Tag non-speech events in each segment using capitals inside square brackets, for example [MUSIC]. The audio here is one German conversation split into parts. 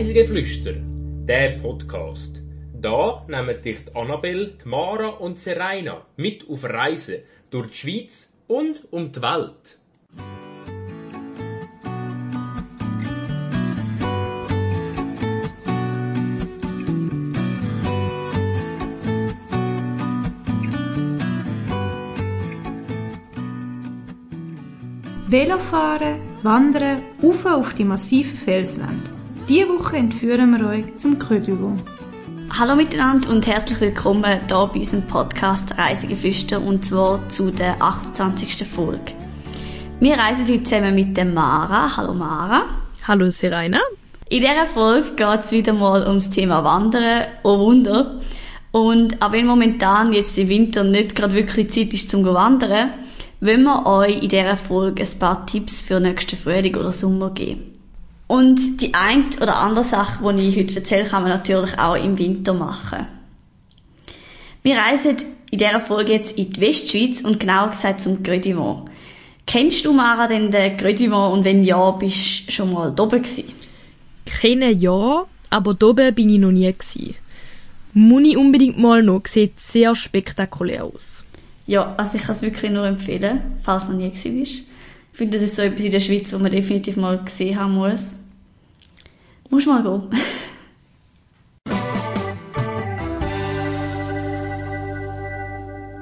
Reisegeflüster, der Podcast. Da nehmen dich die Annabelle, die Mara und Serena mit auf Reisen durch die Schweiz und um die Welt. Velofahren, Wandern, rauf auf die massiven Felswände. Diese Woche entführen wir euch zum Creux Hallo miteinander und herzlich willkommen hier bei unserem Podcast Reisegeflüster und zwar zu der 28. Folge. Wir reisen heute zusammen mit der Mara. Hallo Mara. Hallo Serena. In dieser Folge geht es wieder mal ums Thema Wandern. Oh Wunder. Und auch wenn momentan jetzt im Winter nicht gerade wirklich Zeit ist zum Wandern, wollen wir euch in dieser Folge ein paar Tipps für nächsten Frühling oder Sommer geben. Und die eine oder andere Sache, die ich heute erzähle, kann man natürlich auch im Winter machen. Wir reisen in dieser Folge jetzt in die Westschweiz und genauer gesagt zum Grödimont. Kennst du, Mara, denn den Grödimont und wenn ja, bist du schon mal oben gewesen? Kennen ja, aber da oben bin ich noch nie gewesen. Muss ich unbedingt mal noch, sieht sehr spektakulär aus. Ja, also ich kann es wirklich nur empfehlen, falls du noch nie gewesen bist. Ich finde, das ist so etwas in der Schweiz, was man definitiv mal gesehen haben muss. Muss mal gehen.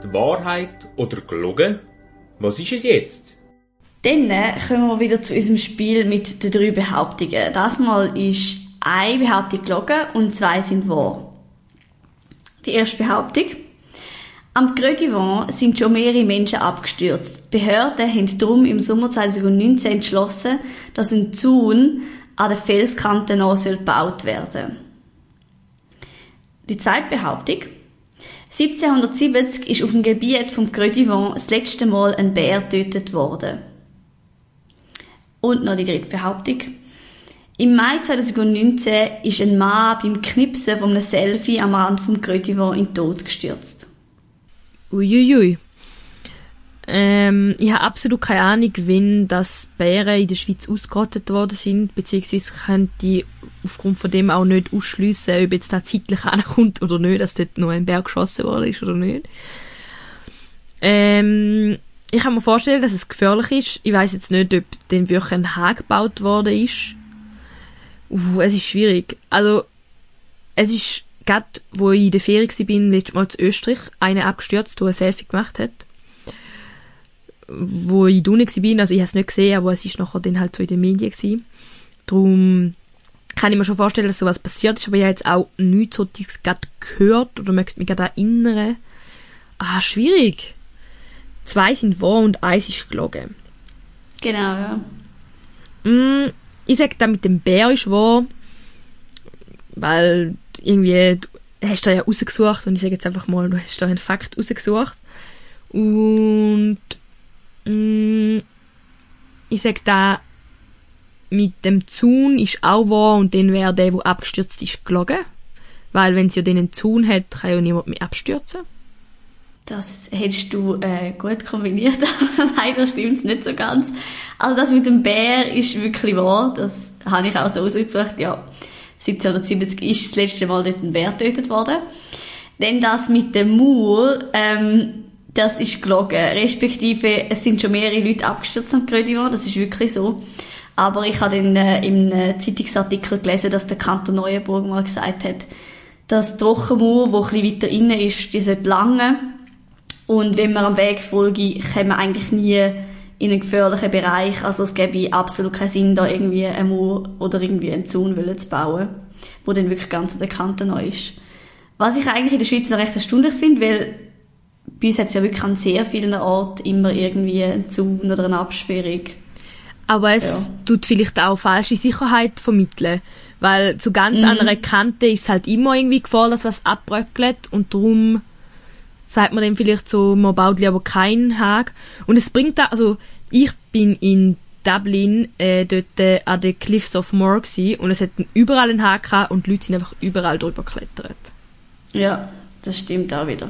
Die Wahrheit oder gelogen? Was ist es jetzt? Dann kommen wir wieder zu unserem Spiel mit den drei Behauptungen. Das Mal ist eine Behauptung gelogen und zwei sind wahr. Die erste Behauptung. Am Grödivant sind schon mehrere Menschen abgestürzt. Die Behörden haben darum im Sommer 2019 entschlossen, dass ein Zaun an der Felskante noch gebaut werden Die zweite Behauptung. 1770 ist auf dem Gebiet vom Grödivant das letzte Mal ein Bär getötet worden. Und noch die dritte Behauptung. Im Mai 2019 ist ein Mann beim Knipsen von einem Selfie am Rand vom Grödivant in den Tod gestürzt. Uiuiui. Ähm, ich habe absolut keine Ahnung, wenn das Bären in der Schweiz ausgerottet worden sind, beziehungsweise könnte ich aufgrund von dem auch nicht ausschliessen, ob jetzt da zeitlich ankommt oder nicht, dass dort noch ein Bär geschossen worden ist oder nicht. Ähm, ich kann mir vorstellen, dass es gefährlich ist. Ich weiß jetzt nicht, ob dann wirklich ein Hag gebaut worden ist. Uh, es ist schwierig. Also, es ist gerade, wo ich in der Ferien war, letztes Mal zu Österreich, eine abgestürzt, der ein Selfie gemacht hat. Wo ich da nicht war, also ich habe es nicht gesehen, aber es war nachher dann halt so in den Medien gewesen. Darum kann ich mir schon vorstellen, dass sowas passiert ist, aber ich habe jetzt auch nichts so gerade gehört oder möchte mich gerade erinnern. Ah, schwierig. Zwei sind wahr und eins ist gelogen. Genau, ja. Mm, ich sage, da mit dem Bär ist wahr, weil irgendwie, du hast da ja rausgesucht und ich sage jetzt einfach mal, du hast da einen Fakt rausgesucht. Und ich sage da, mit dem Zaun ist auch wahr und dann wäre der, der abgestürzt ist, gelogen. Weil wenn sie ja den Zaun hat, kann ja niemand mehr abstürzen. Das hättest du äh, gut kombiniert, [LAUGHS] aber leider stimmt es nicht so ganz. Also das mit dem Bär ist wirklich wahr, das habe ich auch so ausgesucht, ja. 1770 ist das letzte Mal dort ein Bär getötet worden. Denn das mit dem Mauer, ähm, das ist gelogen. Respektive, es sind schon mehrere Leute abgestürzt am Grödimont, das ist wirklich so. Aber ich habe dann äh, im äh, Zeitungsartikel gelesen, dass der Kanton Neuenburg mal gesagt hat, dass die Trockenmauer, die bisschen weiter innen ist, die sollte lange. Und wenn man am Weg folge, kommt man eigentlich nie in einen gefährlichen Bereich. Also es gäbe absolut keinen Sinn, da irgendwie eine Mauer oder irgendwie einen Zaun zu bauen, wo dann wirklich ganz an der Kante neu ist. Was ich eigentlich in der Schweiz noch recht erstaunlich finde, weil bei uns hat es ja wirklich an sehr vielen Orten immer irgendwie einen Zaun oder eine Absperrung. Aber es ja. tut vielleicht auch falsche Sicherheit vermitteln. Weil zu ganz mhm. einer Kante ist halt immer irgendwie Gefahr, dass was abbröckelt und darum sagt man dann vielleicht so, man baut lieber keinen Hag. Und es bringt da, also ich bin in Dublin äh, dort äh, an den Cliffs of Moher gewesen, und es hat überall einen Hag gehabt und die Leute sind einfach überall drüber geklettert. Ja, das stimmt auch wieder.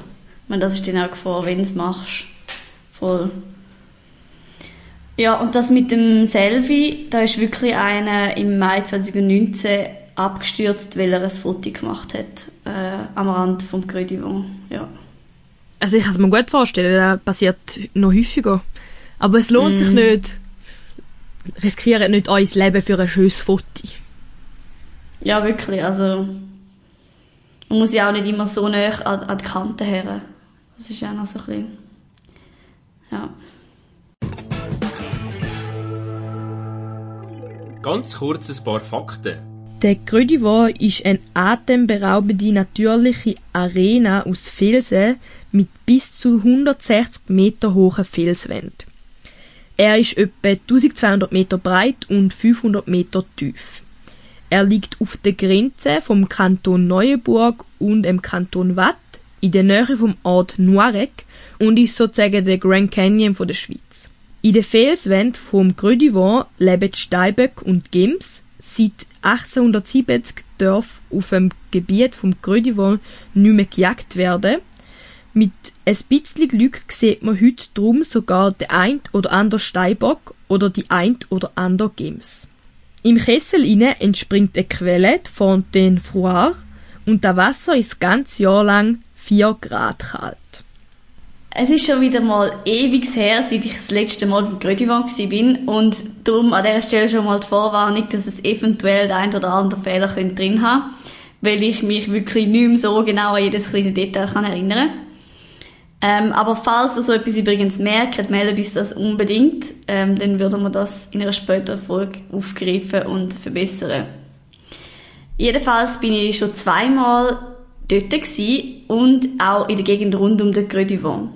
Meine, das ist dann auch Gefahr, wenn du es machst. Voll. Ja, und das mit dem Selfie, da ist wirklich einer im Mai 2019 abgestürzt, weil er ein Foto gemacht hat äh, am Rand vom Vent. Ja. Also ich kann es mir gut vorstellen, das passiert noch häufiger. Aber es lohnt sich nicht, riskiert nicht euer Leben für ein schönes Foto. ja, wirklich. Also man muss ja auch nicht immer so nah an, an die Kante her. Das ist ja noch so ein bisschen... Ja. Ganz kurz ein paar Fakten. Der Vent ist eine atemberaubende natürliche Arena aus Felsen mit bis zu 160 Meter hohen Felswänden. Er ist etwa 1200 Meter breit und 500 Meter tief. Er liegt auf der Grenze vom Kanton Neuenburg und dem Kanton Watt in der Nähe vom Ort Noirec und ist sozusagen der Grand Canyon von der Schweiz. In den Felswänden vom Creux leben Steinböck und Gems. Seit 1870 darf auf dem Gebiet vom Creux nicht mehr gejagt werden. Mit ein bisschen Glück sieht man heute drum sogar den ein oder andere Steinbock oder die ein oder andere Gems. Im Kessel inne entspringt eine Quelle, die Fontaine Froid, und das Wasser ist das ganze Jahr lang 4 Grad kalt. Es ist schon wieder mal ewig her, seit ich das letzte Mal beim Grödivan bin und darum an dieser Stelle schon mal die Vorwarnung, dass es eventuell den ein oder anderen Fehler könnte drin haben weil ich mich wirklich nicht mehr so genau an jedes kleine Detail kann erinnern ähm, aber falls ihr so etwas übrigens merkt, meldet uns das unbedingt, ähm, dann würden wir das in einer späteren Folge aufgreifen und verbessern. Jedenfalls bin ich schon zweimal dort und auch in der Gegend rund um den Creux du Vent.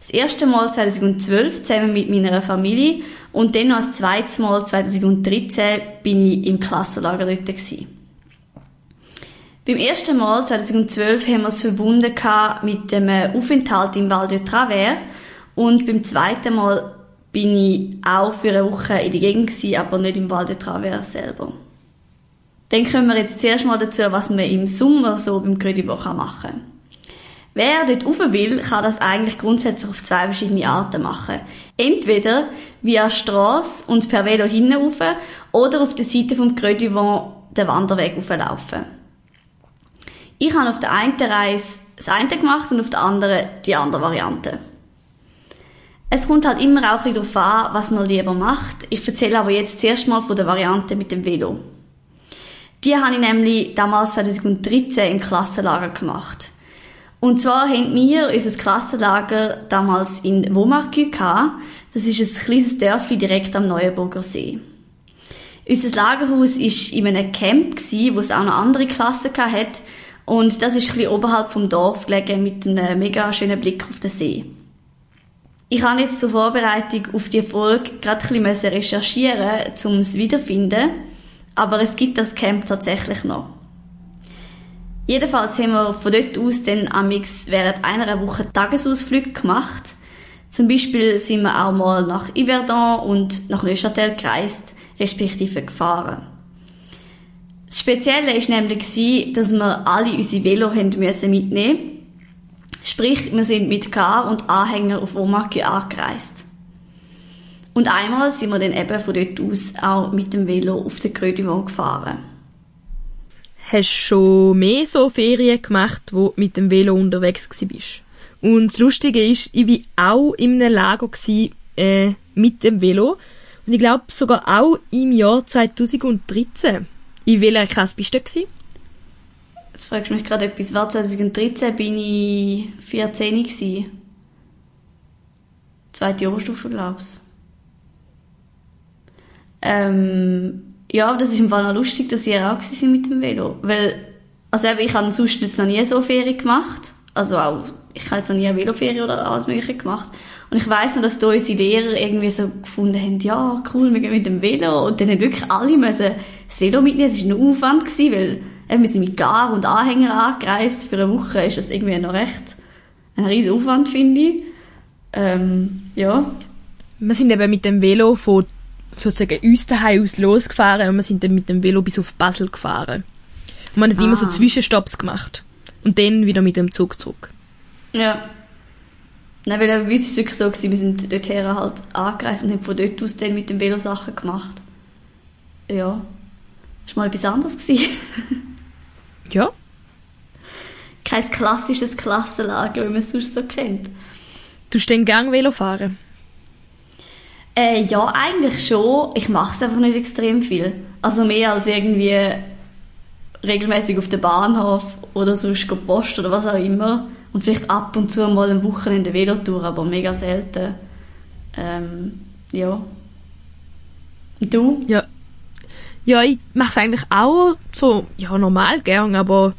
Das erste Mal 2012 zusammen mit meiner Familie und dann noch das zweite Mal 2013 bin ich im Klassenlager dort gewesen. Beim ersten Mal 2012 haben wir es verbunden mit dem Aufenthalt im Val de Travers und beim zweiten Mal bin ich auch für eine Woche in der Gegend gewesen, aber nicht im Val de Travers selber. Dann kommen wir jetzt zuerst mal dazu, was man im Sommer so beim Credibo machen kann. Wer dort rauf will, kann das eigentlich grundsätzlich auf zwei verschiedene Arten machen. Entweder via Strasse und per Velo hinauf oder auf der Seite vom Credivo den Wanderweg auflaufen. Ich habe auf der einen Reise das eine gemacht und auf der anderen die andere Variante. Es kommt halt immer auch ein bisschen darauf an, was man lieber macht. Ich erzähle aber jetzt zuerst mal von der Variante mit dem Velo. Die habe ich nämlich damals 2013 im Klassenlager gemacht. Und zwar haben wir unser Klassenlager damals in Womarkü gehabt. Das ist ein kleines Dörfli direkt am Neuenburger See. Unser Lagerhaus war in einem Camp, wo es auch noch andere Klassen hatte. Und das ist ein bisschen oberhalb vom Dorf gelegen mit einem mega schönen Blick auf den See. Ich habe jetzt zur Vorbereitung auf die Folge gerade ein bisschen recherchieren, um es wiederzufinden. Aber es gibt das Camp tatsächlich noch. Jedenfalls haben wir von dort aus dann amix während einer Woche Tagesausflüge gemacht. Zum Beispiel sind wir auch mal nach Yverdon und nach Neuchâtel gereist, respektive gefahren. Das Spezielle war nämlich, dass wir alle unsere Velo mitnehmen mussten. Sprich, wir sind mit Car und Anhänger auf Omakü angereist. Und einmal sind wir dann eben von dort aus auch mit dem Velo auf den Vent gefahren. Hast du schon mehr so Ferien gemacht, wo du mit dem Velo unterwegs warst? Und das Lustige ist, ich war auch in einem Lager gewesen, äh, mit dem Velo. Und ich glaube sogar auch im Jahr 2013. In welcher Klasse bist du gewesen? Jetzt fragst du mich gerade etwas. War 2013 bin ich 14 gewesen. Zweite Oberstufe, glaube ich. Ähm, ja, das ist im Fall noch lustig, dass ihr auch sind mit dem Velo. Weil, also eben, ich habe sonst jetzt noch nie so Ferien gemacht. Also auch, ich habe jetzt noch nie eine Veloferie oder alles mögliche gemacht. Und ich weiss noch, dass da unsere Lehrer irgendwie so gefunden haben, ja, cool, wir gehen mit dem Velo. Und dann haben wirklich alle müssen das Velo mitnehmen. Es war ein Aufwand, gewesen, weil eben, wir sind mit Gar und Anhänger angereist. Für eine Woche ist das irgendwie noch recht ein riesen Aufwand, finde ich. Ähm, ja. Wir sind eben mit dem Velo von sozusagen uns daheim aus losgefahren und wir sind dann mit dem Velo bis auf Basel gefahren. Und man hat ah. immer so Zwischenstopps gemacht. Und dann wieder mit dem Zug zurück. Ja. Nein, weil bei uns war es wirklich so, gewesen, wir sind dorthin halt angereist und haben von dort aus dann mit dem Velo Sachen gemacht. Ja. Das war mal etwas anderes. gewesen. [LAUGHS] Ja. Kein klassisches Klassenlager, wie man es sonst so kennt. Du hast den Gang Velo fahren? Äh, ja, eigentlich schon. Ich mache es einfach nicht extrem viel. Also mehr als irgendwie regelmäßig auf den Bahnhof oder sonst Post oder was auch immer. Und vielleicht ab und zu mal ein Wochenende Velotour, aber mega selten. Ähm, ja. Und du? Ja. Ja, ich mache es eigentlich auch so, ja, normal gern, aber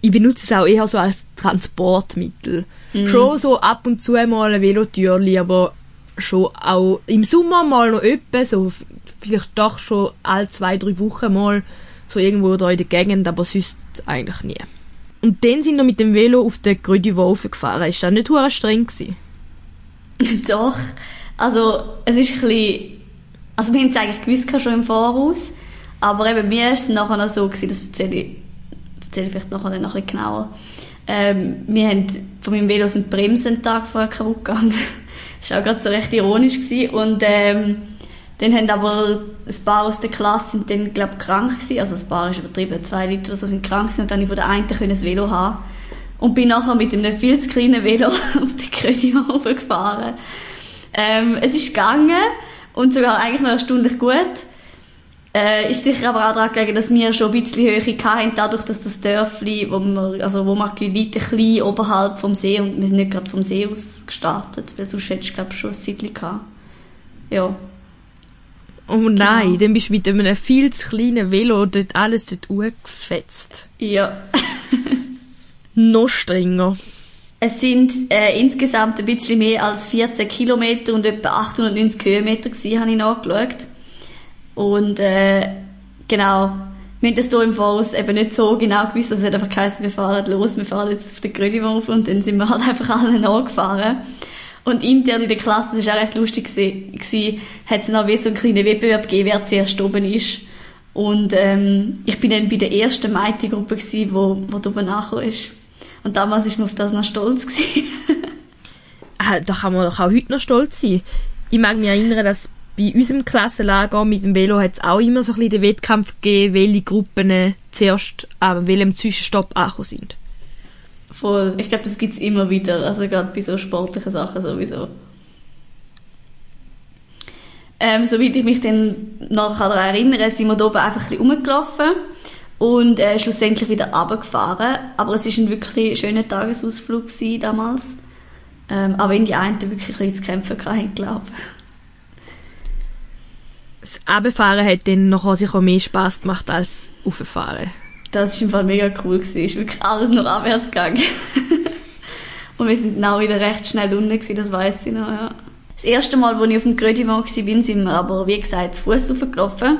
ich benutze es auch eher so als Transportmittel. Schon so ab und zu mal ein Velotürli, aber schon auch im Sommer mal noch öppe, so vielleicht doch schon alle zwei, drei Wochen mal so irgendwo da in der Gegend, aber sonst eigentlich nie. Und dann sind wir mit dem Velo auf den Grödivo gefahren. Ist das nicht hure streng gewesen? [LAUGHS] Doch. Also, es ist ein bisschen... Also, wir haben es eigentlich gewusst schon im Voraus. Aber eben, mir ist es nachher noch so gewesen, das erzähle ich, erzähle ich vielleicht nachher noch ein bisschen genauer. Ähm, wir haben von meinem Velo sind Bremsen Tag vorher kaputt gegangen. [LAUGHS] Das war auch gerade so recht ironisch gewesen. Und, ähm, dann haben aber ein paar aus der Klasse sind dann, glaube ich, krank gewesen. Also, ein paar ist übertrieben, zwei Leute oder so sind krank gewesen. Und dann habe ich von der einen ein Velo haben. Und bin nachher mit einem viel zu kleinen Velo [LAUGHS] auf die Krönung gefahren. Ähm, es ist gegangen und sogar eigentlich noch erstaunlich gut. Äh, ist sicher aber auch daran gelegen, dass wir schon ein bisschen Höhe hatten, dadurch, dass das Dörfli, wo wir, also wo wir Leute klein oberhalb vom See und wir sind nicht gerade vom See aus gestartet, weil sonst hättest du, glaube schon ein Zeitchen gehabt. Ja. Oh nein, dann bist du mit einem viel zu kleinen Velo dort alles dort hochgefetzt. Ja. [LAUGHS] Noch strenger. Es sind äh, insgesamt ein bisschen mehr als 14 Kilometer und etwa 890 Höhenmeter gewesen, habe ich nachgeschaut. Und äh, genau, wir haben das hier im Voraus eben nicht so genau gewusst, es hat einfach geheißen, wir fahren los, wir fahren jetzt auf den Grödiwurf und dann sind wir halt [LAUGHS] einfach alle nachgefahren. Und intern in der Klasse, das war auch recht lustig, gewesen, hat es noch wie so einen kleinen Wettbewerb gegeben, wer zuerst oben ist. Und ähm, ich bin dann bei der ersten Mädchengruppe, gewesen, wo, wo oben nachgekommen ist. Und damals ist man auf das noch stolz. [LAUGHS] Ah, da kann man doch auch heute noch stolz sein. Ich mag mich erinnern, dass bei unserem Klassenlager mit dem Velo hat es auch immer so ein bisschen den Wettkampf gegeben, welche Gruppen äh, zuerst an welchem Zwischenstopp angekommen sind. Voll. Ich glaube, das gibt's immer wieder. Also gerade bei so sportlichen Sachen sowieso. Ähm, soweit ich mich dann noch daran erinnere, sind wir da oben einfach ein bisschen rumgelaufen und äh, schlussendlich wieder runtergefahren. Aber es war ein wirklich schöner Tagesausflug damals. Ähm, aber in die einen wirklich ein bisschen zu kämpfen hatten, glaube ich. Das Abfahren hat dann nachher sicher mehr Spass gemacht als Auffahren. Das war im Fall mega cool. Es ist wirklich alles nur abwärts gegangen. [LAUGHS] und wir sind auch wieder recht schnell unten gewesen, das weiss ich noch, ja. Das erste Mal, als ich auf dem Grödivan war, sind wir aber, wie gesagt, zu Fuß hochgelaufen.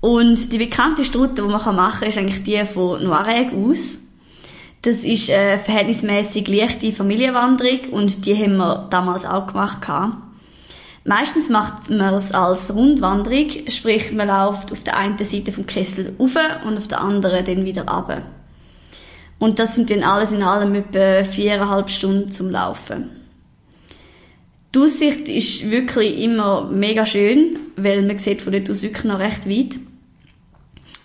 Und die bekannteste Route, die man machen kann, ist eigentlich die von Noireg aus. Das ist eine verhältnismäßig leichte Familienwanderung und die haben wir damals auch gemacht. gehabt. Meistens macht man es als Rundwanderung, sprich man läuft auf der einen Seite vom Kessel rauf und auf der anderen dann wieder runter. Und das sind dann alles in allem etwa viereinhalb Stunden zum Laufen. Die Aussicht ist wirklich immer mega schön, weil man sieht von dort aus wirklich noch recht weit.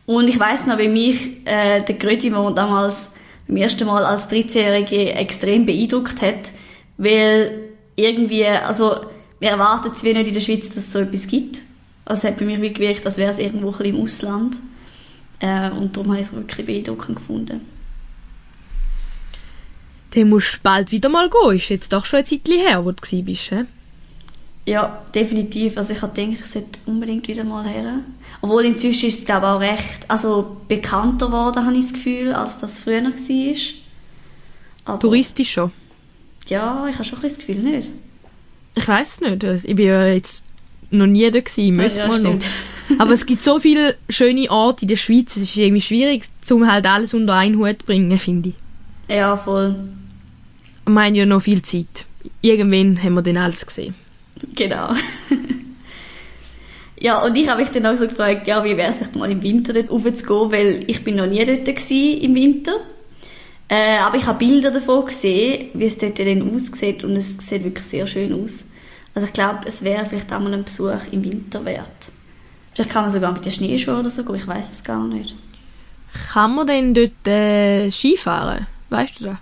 Und ich weiß noch, wie mich äh, der Grödimon damals beim ersten Mal als 13-Jährige extrem beeindruckt hat, weil irgendwie, also wir erwarten es wie nicht in der Schweiz, dass es so etwas gibt. Also es hat bei mir wie gewirkt, als wäre es irgendwo ein im Ausland. Äh, und darum habe ich es wirklich beeindruckend gefunden. Dann musst du bald wieder mal gehen. Ist jetzt doch schon ein Zeitchen her, wo du bist. He? Ja, definitiv. Also ich habe gedacht, ich sollte unbedingt wieder mal her. Obwohl inzwischen ist es glaube ich auch recht also bekannter geworden, habe ich das Gefühl, als das früher war. Aber, Touristisch schon. Ja, ich habe schon ein bisschen das Gefühl, nicht? Ich weiß nicht. also Ich bin ja jetzt noch nie da gewesen. Müsste ja, man noch. stimmt. Aber es gibt so viele schöne Orte in der Schweiz. Es ist irgendwie schwierig, um halt alles unter einen Hut zu bringen, finde ich. Ja, voll. Wir haben ja noch viel Zeit. Irgendwann haben wir dann alles gesehen. Genau. [LAUGHS] ja, und ich habe mich dann auch so gefragt, ja, wie wäre es mal im Winter dort raufzugehen, weil ich bin noch nie dort gewesen im Winter. Äh, aber ich habe Bilder davon gesehen, wie es dort dann aussieht und es sieht wirklich sehr schön aus. Also ich glaube, es wäre vielleicht auch mal ein Besuch im Winter wert. Vielleicht kann man sogar mit den Schneeschuhen oder so gehen, ich weiß es gar nicht. Kann man denn dort äh, Skifahren? Weißt du das?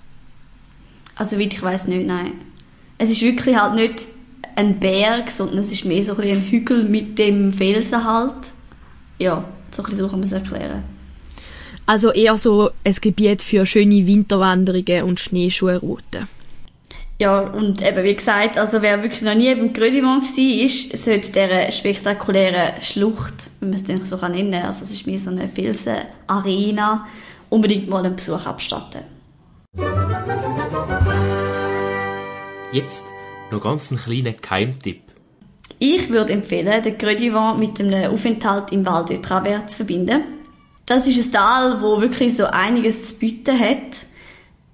Also weit ich weiß nicht, nein. Es ist wirklich halt nicht ein Berg, sondern es ist mehr so ein, ein Hügel mit dem Felsen halt. Ja, so, ein bisschen so kann man es erklären. Also eher so ein Gebiet für schöne Winterwanderungen und Schneeschuhrouten. Ja, und eben wie gesagt, also wer wirklich noch nie beim Grödimont war, sollte dieser spektakulären Schlucht, wenn man es denn so nennen kann, also es ist mehr so eine Felsen-Arena, unbedingt mal einen Besuch abstatten. Jetzt noch ganz einen kleinen Keimtipp. Ich würde empfehlen, den Grödivant mit einem Aufenthalt im Val de Travers zu verbinden. Das ist ein Tal, wo wirklich so einiges zu bieten hat.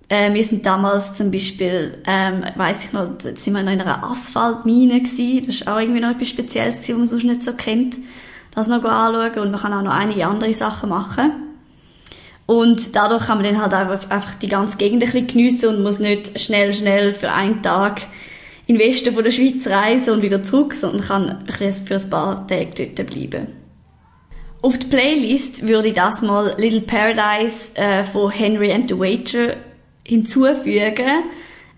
Äh, wir sind damals zum Beispiel, ähm, weiß ich noch, sind wir noch in einer Asphaltmine gewesen. Das ist auch irgendwie noch etwas Spezielles was man sonst nicht so kennt. Das noch anschauen und man kann auch noch einige andere Sachen machen. Und dadurch kann man dann halt einfach, die ganze Gegend ein bisschen geniessen und muss nicht schnell, schnell für einen Tag in den Westen von der Schweiz reisen und wieder zurück, sondern kann ein für ein paar Tage dort bleiben. Auf die Playlist würde ich das mal Little Paradise äh, von Henry and the Waiter hinzufügen.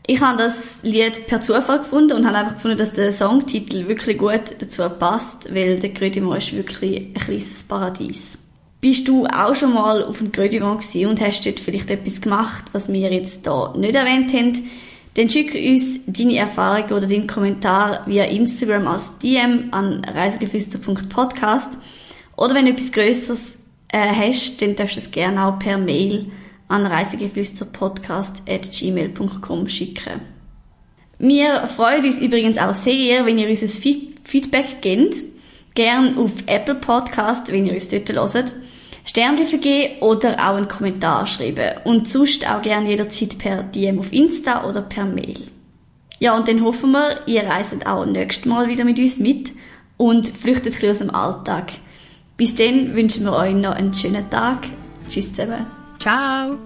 Ich habe das Lied per Zufall gefunden und habe einfach gefunden, dass der Songtitel wirklich gut dazu passt, weil der Grödimont ist wirklich ein kleines Paradies. Bist du auch schon mal auf dem Grödimont gewesen und hast dort vielleicht etwas gemacht, was wir jetzt hier nicht erwähnt haben? Dann schick uns deine Erfahrung oder deinen Kommentar via Instagram als DM an reisegeflüster.podcast oder wenn du etwas Größeres äh, hast, dann darfst du es gerne auch per Mail an reisegeflüsterpodcast.gmail.com schicken. Wir freuen uns übrigens auch sehr, wenn ihr uns ein Feedback gebt. Gern auf Apple Podcast, wenn ihr uns dort hört. Sternchen vergeben oder auch einen Kommentar schreiben. Und sonst auch gerne jederzeit per DM auf Insta oder per Mail. Ja, und dann hoffen wir, ihr reist auch nächstes Mal wieder mit uns mit und flüchtet ein bisschen aus dem Alltag. Bis dann wünschen wir euch noch einen schönen Tag. Tschüss zusammen. Ciao!